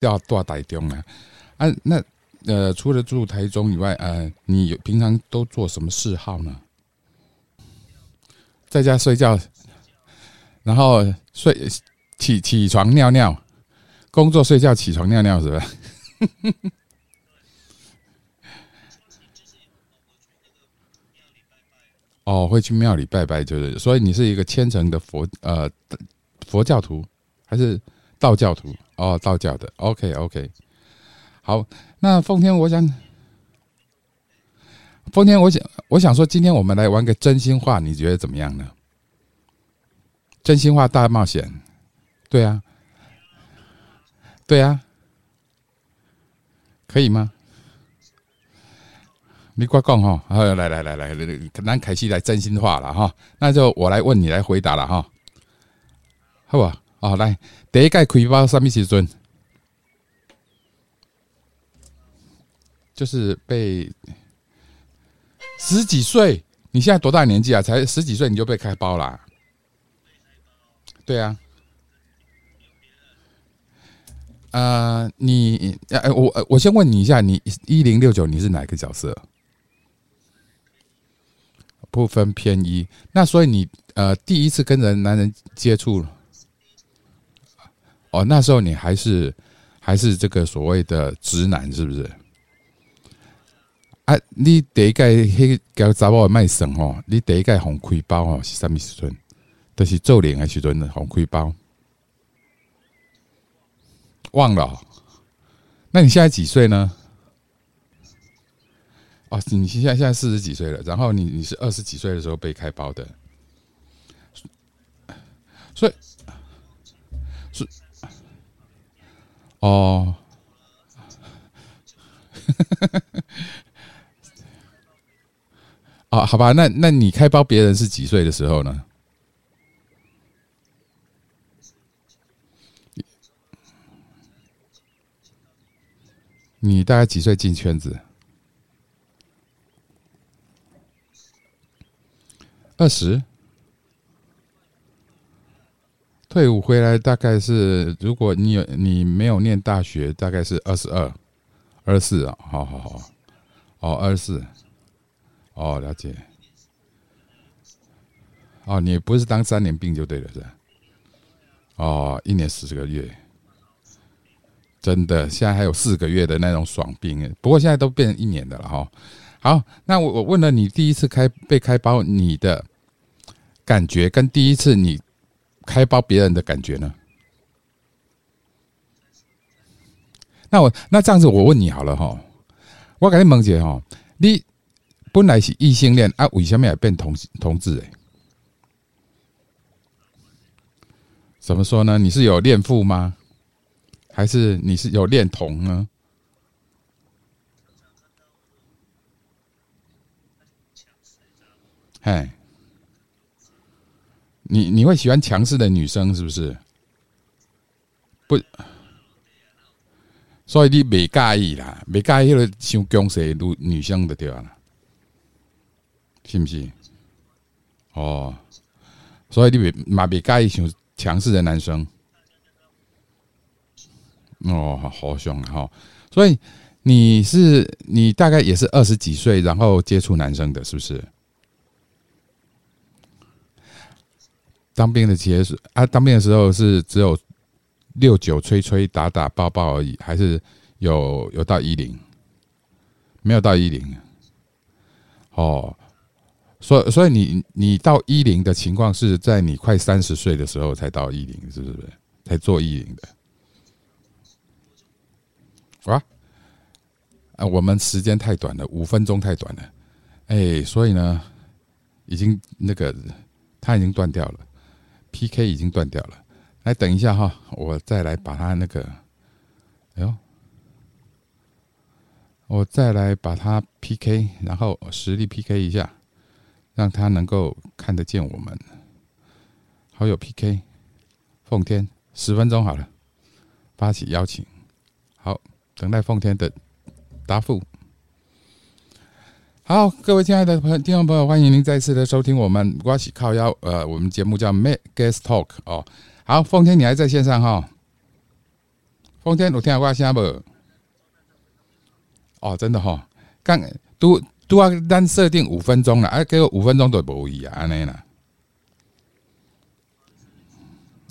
要到台中啊。啊，那呃，除了住台中以外，呃，你平常都做什么嗜好呢？在家睡觉，然后睡起起床尿尿，工作睡觉起床尿尿，是吧？哦，会去庙里拜拜，就是，所以你是一个虔诚的佛呃佛教徒还是道教徒？哦，道教的。OK OK，好，那奉天，我想，奉天，我想，我想说，今天我们来玩个真心话，你觉得怎么样呢？真心话大冒险，对啊，对啊，可以吗？你快讲哈！好，来来来来，咱开始来真心话了哈。那就我来问你来回答了哈，好不？哦，来，第一届开包什么时阵？就是被十几岁，你现在多大年纪啊？才十几岁你就被开包了？对啊。呃，你，呃，我我先问你一下，你一零六九你是哪个角色？不分偏一，那所以你呃第一次跟人男人接触，哦，那时候你还是还是这个所谓的直男是不是？啊，你第一盖迄个查某卖肾吼，你第一盖红盔包哦是什么时阵？都是做脸的时阵的红盔包，忘了？那你现在几岁呢？哦，你现在现在四十几岁了，然后你你是二十几岁的时候被开包的，所以哦，啊，好吧，那那你开包别人是几岁的时候呢？你大概几岁进圈子？二十，退伍回来大概是，如果你有你没有念大学，大概是二十二、二十四啊，好好好，哦，二十四，哦，了解，哦，你不是当三年兵就对了，是吧？哦，一年十个月，真的，现在还有四个月的那种爽兵，不过现在都变成一年的了哈。好，那我我问了你第一次开被开包，你的感觉跟第一次你开包别人的感觉呢？那我那这样子，我问你好了哈，我跟你问姐哈，你本来是异性恋啊，为什么要变同同志？哎，怎么说呢？你是有恋父吗？还是你是有恋童呢？哎，你你会喜欢强势的女生是不是？不，所以你没介意啦，没介意了，像强势女女生的对吧？是不是？哦，所以你没嘛没介意像强势的男生？哦，好凶哈！所以你是你大概也是二十几岁，然后接触男生的，是不是？当兵的结束啊！当兵的时候是只有六九吹吹打打抱抱而已，还是有有到一零？没有到一零。哦，所所以你你到一零的情况是在你快三十岁的时候才到一零，是不是？才做一零的？啊？啊，我们时间太短了，五分钟太短了。哎，所以呢，已经那个它已经断掉了。P.K. 已经断掉了，来等一下哈，我再来把它那个，哎呦，我再来把它 P.K. 然后实力 P.K. 一下，让他能够看得见我们。好友 P.K. 奉天十分钟好了，发起邀请，好，等待奉天的答复。好，各位亲爱的朋听众朋友，欢迎您再次的收听我们瓜喜靠腰，呃，我们节目叫 Make Guest Talk 哦。好，奉天，你还在线上哈？奉天有听我声无？哦，真的哈，刚都都要单设定五分钟了，哎，给我五分钟都无意啊，安尼啦。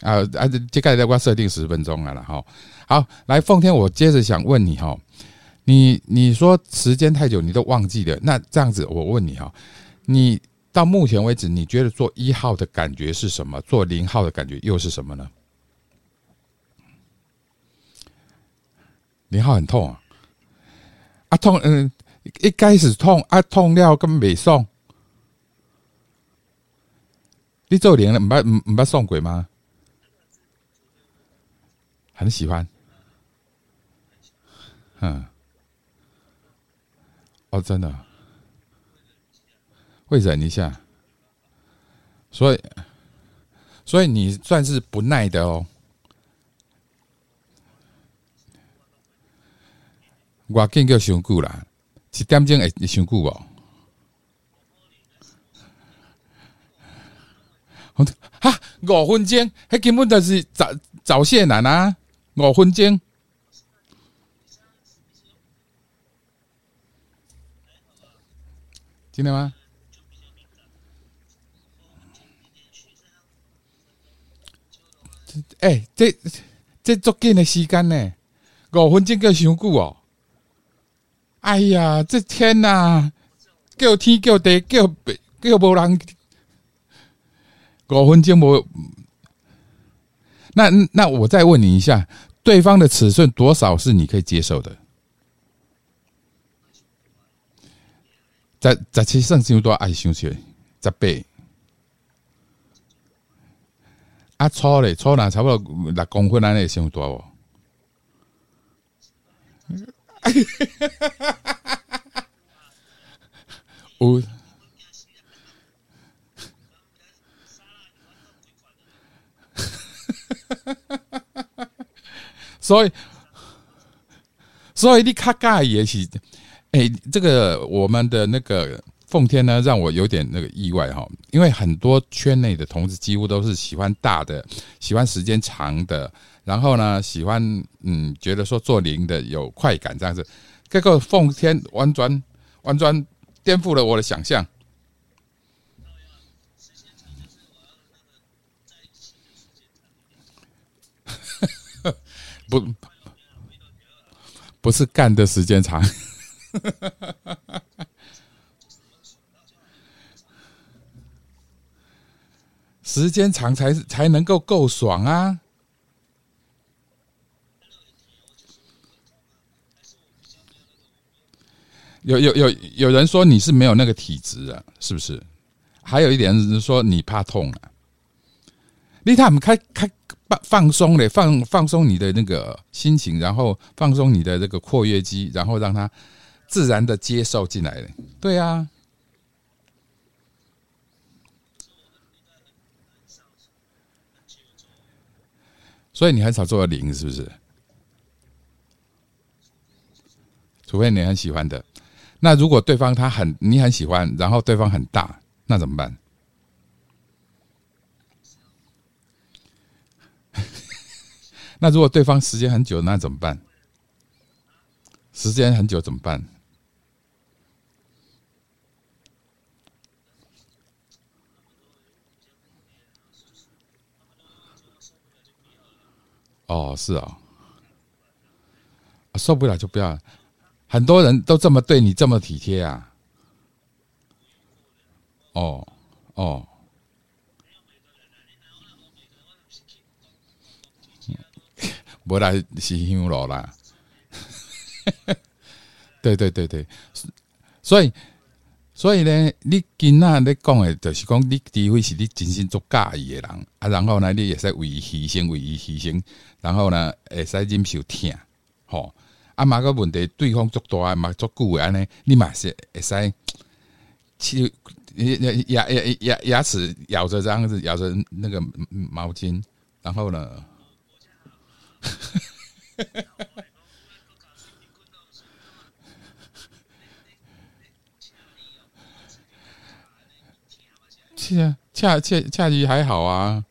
啊啊，接下来我设定十分钟了了哈。好，来奉天，我接着想问你哈，你你说时间太久你都忘记了，那这样子我问你哈，你到目前为止你觉得做一号的感觉是什么？做零号的感觉又是什么呢？零号很痛啊，啊痛，嗯，一开始痛啊痛了根本没送，你做零了，唔捌唔唔捌送鬼吗？很喜欢，嗯，哦，真的会忍一下，所以，所以你算是不耐的哦。我见叫上久啦，一点钟会上久哦。哈，五分钟，迄根本就是早早泄男啊！五分钟，真的吗？哎，这这足紧的时间呢？五分钟够伤久哦！哎呀，这天哪！叫天叫地叫叫无人，五分钟无。那那我再问你一下，对方的尺寸多少是你可以接受的？十十七算伤多爱想起，十八啊粗嘞粗啦，差不多六公分安尼伤多哦。有。所以，所以你卡尬也是，哎，这个我们的那个奉天呢，让我有点那个意外哈，因为很多圈内的同志几乎都是喜欢大的，喜欢时间长的，然后呢，喜欢嗯，觉得说做零的有快感这样子，这个奉天完全完全颠覆了我的想象。不，不是干的时间长，时间长才才能够够爽啊！有有有有人说你是没有那个体质啊，是不是？还有一点是说你怕痛啊，你他们开开。放放松嘞，放放松你的那个心情，然后放松你的这个括约肌，然后让它自然的接受进来的对啊，所以你很少做零，是不是？除非你很喜欢的。那如果对方他很你很喜欢，然后对方很大，那怎么办？那如果对方时间很久，那怎么办？时间很久怎么办？哦，是啊，受不了就不要。很多人都这么对你这么体贴啊。哦，哦。无来是香炉啦，对对对对，所以所以呢，你今仔你讲的，就是讲你除非是你真心做介意的人啊，然后呢，你也使为伊牺牲，为伊牺牲，然后呢，会使忍受疼，吼啊，嘛个问题，对方足大，嘛足久的安尼，你嘛是会使，去牙牙牙牙齿咬着这样子，咬着那个毛巾，然后呢？恰恰恰恰鱼还好啊，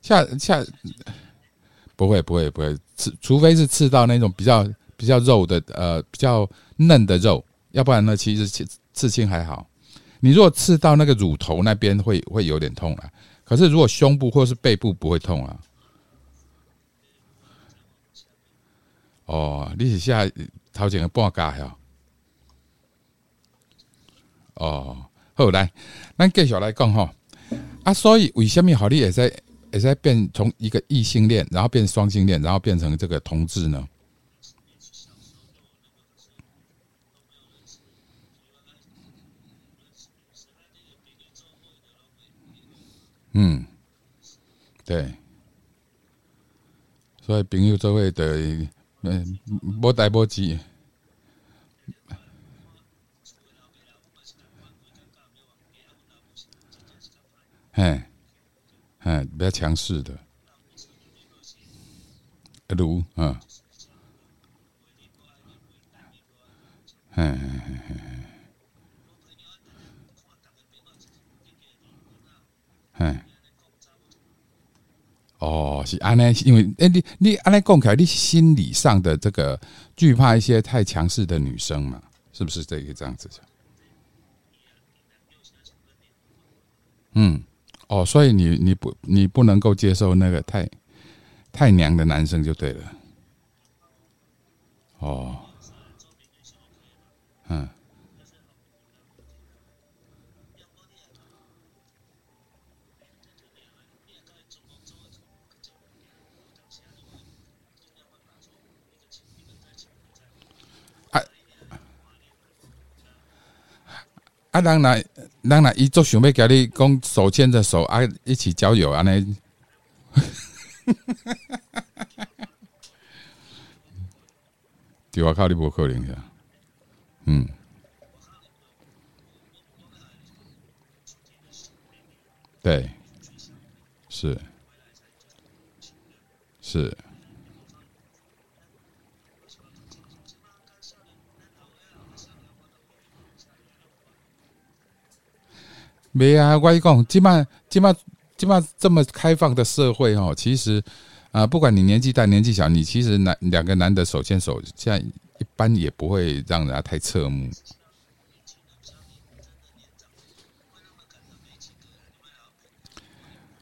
恰恰不会不会不会，刺，除非是刺到那种比较比较肉的呃比较嫩的肉，要不然呢，其实刺刺青还好。你如果刺到那个乳头那边，会会有点痛啊。可是如果胸部或是背部不会痛啊。哦，你是下头前个半价呀？哦，好来，咱继续来讲哈。啊，所以为什么好利也在也在变从一个异性恋，然后变双性恋，然后变成这个同志呢？嗯，对，所以朋友做会的，嗯，无代无志，哎，哎，比较强势的，如，嗯，嘿嘿嘿嘿。哎，哦，是安尼，因为哎，你你安尼讲起来，你心理上的这个惧怕一些太强势的女生嘛，是不是这个这样子？嗯，哦，所以你你不你不能够接受那个太太娘的男生就对了。哦，嗯。啊，啊，当然人来，伊做想要甲你讲手牵着手啊，一起交友安尼，对我靠，你无可能呀，嗯，对，是。是。没啊，我一讲，起码起码起码这么开放的社会哦，其实啊，不管你年纪大年纪小，你其实男两个男的手牵手，现在一般也不会让人家太侧目。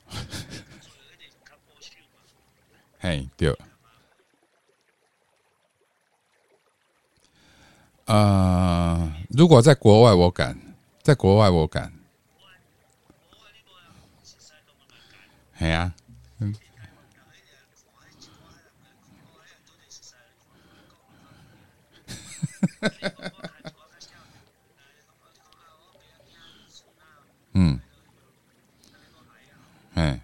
嘿，对。啊，如果在国外我敢，在国外我敢。系啊，嗯，嗯，哎，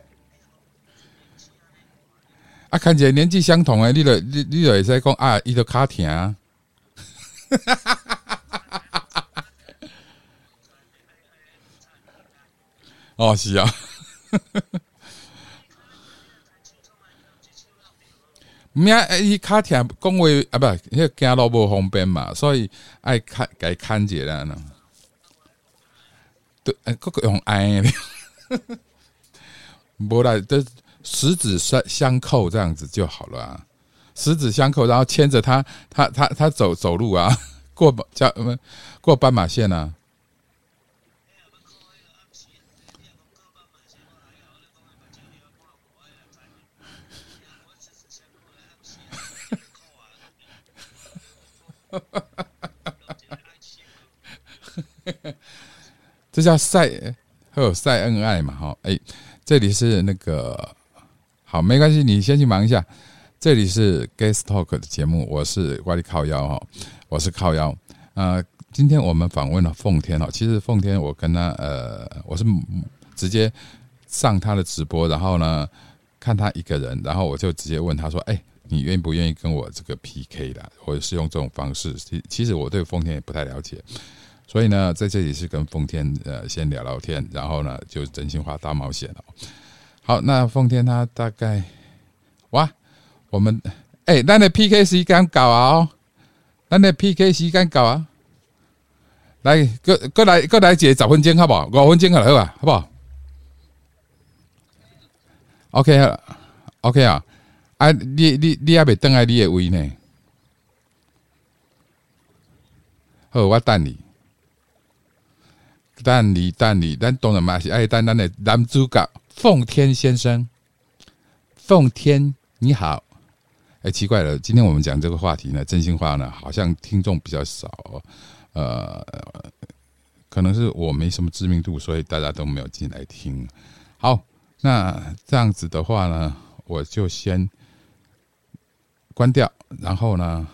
啊，看起来年纪相同诶，你著你你著会使讲啊，伊著卡疼，哦，是啊。咩？伊卡听讲话啊，不，迄个走路无方便嘛，所以爱看，该看者啦呢。对，个个用爱的，无啦，都十指相相扣这样子就好了啊。十指相扣，然后牵着他，他他他走走路啊，过叫过斑马线啊。这叫晒，还有晒恩爱嘛？哈，哎，这里是那个好，没关系，你先去忙一下。这里是 Guest Talk 的节目，我是瓜里靠腰哈，我是靠腰。呃，今天我们访问了奉天哈，其实奉天我跟他呃，我是直接上他的直播，然后呢看他一个人，然后我就直接问他说：“哎。”你愿不愿意跟我这个 PK 的，或者是用这种方式？其其实我对丰田也不太了解，所以呢，在这里是跟丰田呃先聊聊天，然后呢就真心话大冒险了。好，那丰田他大概哇，我们哎，那的 PK 时间搞啊哦，那的 PK 时间搞啊，来，各各来各来姐十分钟好不好？五分钟好了，好不好？OK 啊，OK。啊，啊你你你还未登来你的位呢？好，我等你，等你，等你，咱当然嘛是爱等咱的男主角奉天先生。奉天，你好。哎，奇怪了，今天我们讲这个话题呢，真心话呢，好像听众比较少。呃，可能是我没什么知名度，所以大家都没有进来听。好，那这样子的话呢，我就先关掉。然后呢，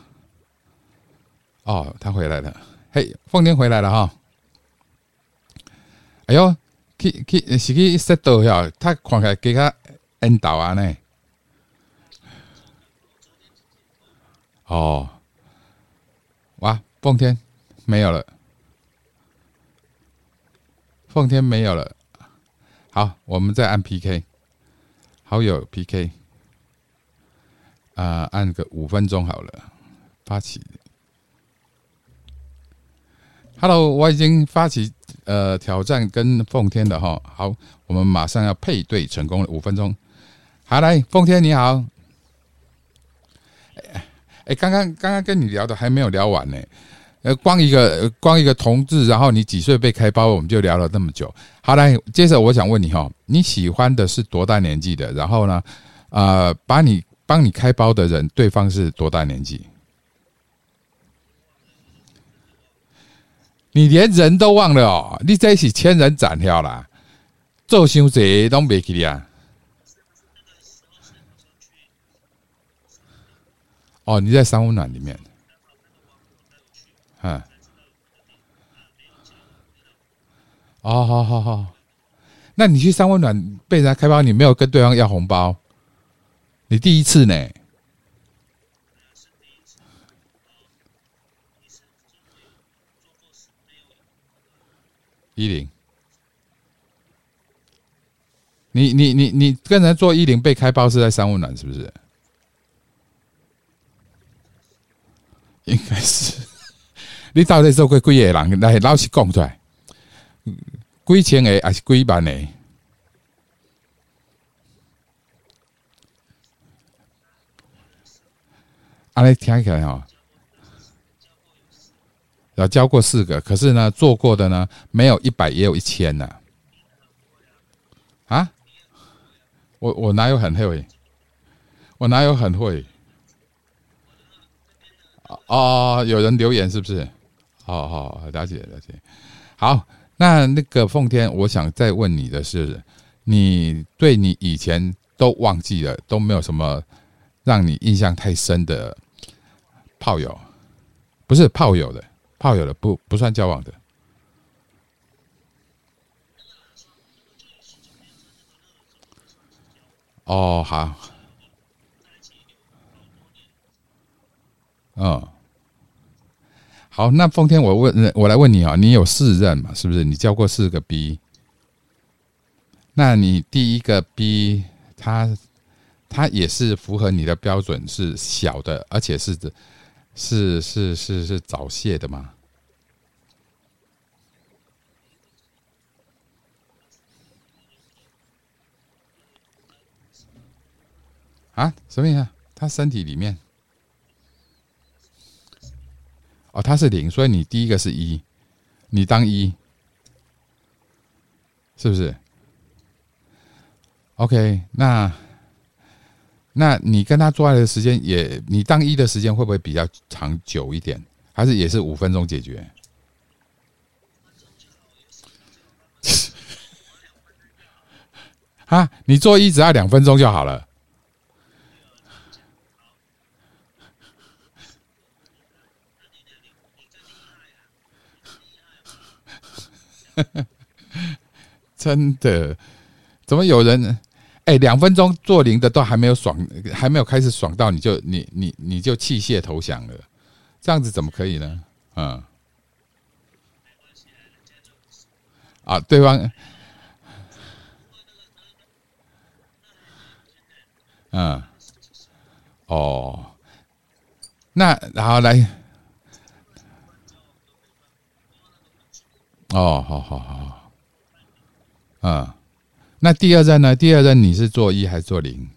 哦，他回来了。嘿，凤天回来了哈。哎呦，去去是去识到呀？他看起来给他引导啊呢。哦，哇，凤天没有了。奉天没有了，好，我们再按 PK，好友 PK，啊，按个五分钟好了，发起。Hello，我已经发起呃挑战跟奉天的哈，好，我们马上要配对成功了，五分钟。好，来，奉天你好，哎哎，刚刚刚刚跟你聊的还没有聊完呢。呃，光一个光一个同志，然后你几岁被开包，我们就聊了那么久。好，来，接着我想问你哈，你喜欢的是多大年纪的？然后呢，呃，把你帮你开包的人，对方是多大年纪？你连人都忘了哦？你在一起千人斩掉了，做伤济都没记啊？哦，你在三温暖里面。嗯，哦，好好好，那你去三温暖被人家开包，你没有跟对方要红包，你第一次呢？一零，你你你你跟人做一零被开包是在三温暖是不是？应该是。你到底做过几个人？来老实讲出来，几千个还是几万个？阿来听起来哈，要教过四个，可是呢，做过的呢，没有一百也有一千呢。啊？我我哪有很会？我哪有很会？哦，有人留言是不是？好好了解了解，好，那那个奉天，我想再问你的是，你对你以前都忘记了，都没有什么让你印象太深的炮友，不是炮友的，炮友的不不算交往的。哦，好，嗯。好，那奉天，我问，我来问你啊，你有四任嘛？是不是？你交过四个 B？那你第一个 B，他他也是符合你的标准，是小的，而且是是是是是早泄的吗？啊？什么意思？他身体里面？哦，他是零，所以你第一个是一，你当一，是不是？OK，那那你跟他做爱的时间也，你当一的时间会不会比较长久一点？还是也是五分钟解决？啊，你做一只要两分钟就好了。真的？怎么有人？哎，两分钟做零的都还没有爽，还没有开始爽到，你就你你你就弃械投降了？这样子怎么可以呢？嗯，啊，对方，嗯，哦，那然后来。哦，好好好，啊，那第二站呢？第二站你是做一还是做零？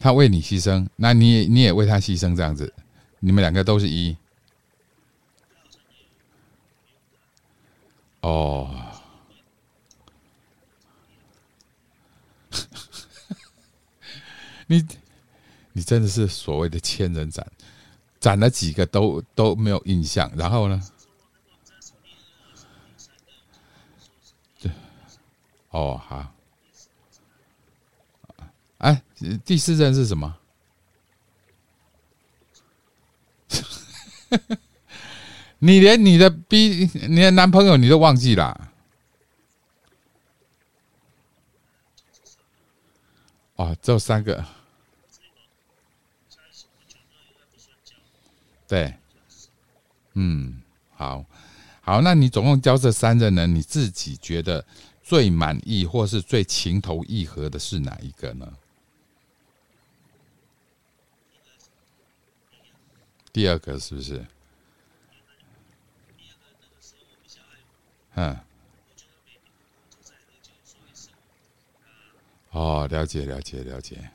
他为你牺牲那你也你也为他牺牲这样子。你们两个都是一。真的是所谓的千人斩，斩了几个都都没有印象，然后呢？对，哦好。哎，第四任是什么？你连你的 B，你的男朋友你都忘记了？哦，只有三个。对，嗯，好，好，那你总共教这三任呢？你自己觉得最满意或是最情投意合的是哪一个呢？第二个是不是？嗯。哦，了解了解了解。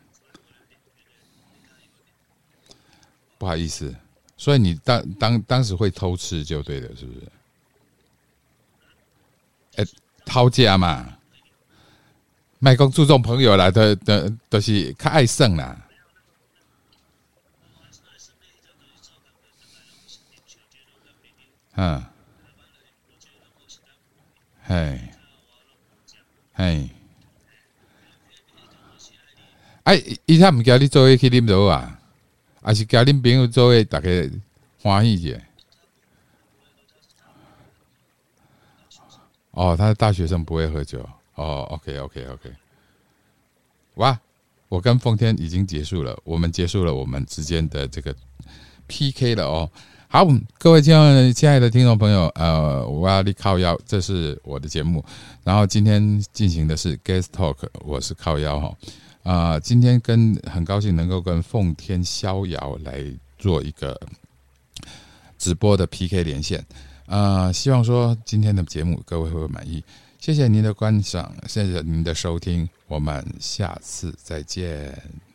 不好意思，所以你当当当时会偷吃就对了，是不是？哎，掏家嘛，卖公注重朋友啦，都都都是较爱胜啦。嗯，嘿，嘿，哎，伊他毋叫你做伙去啉酒啊，还是叫恁朋友做伙，大家欢喜者。哦，他是大学生，不会喝酒。哦，OK，OK，OK。哇，我跟奉天已经结束了，我们结束了我们之间的这个 PK 了哦。好，各位亲爱的亲爱的听众朋友，呃，我要你靠腰，这是我的节目。然后今天进行的是 guest talk，我是靠腰哈。啊，今天跟很高兴能够跟奉天逍遥来做一个直播的 PK 连线。啊，希望说今天的节目各位会满意。谢谢您的观赏，谢谢您的收听，我们下次再见。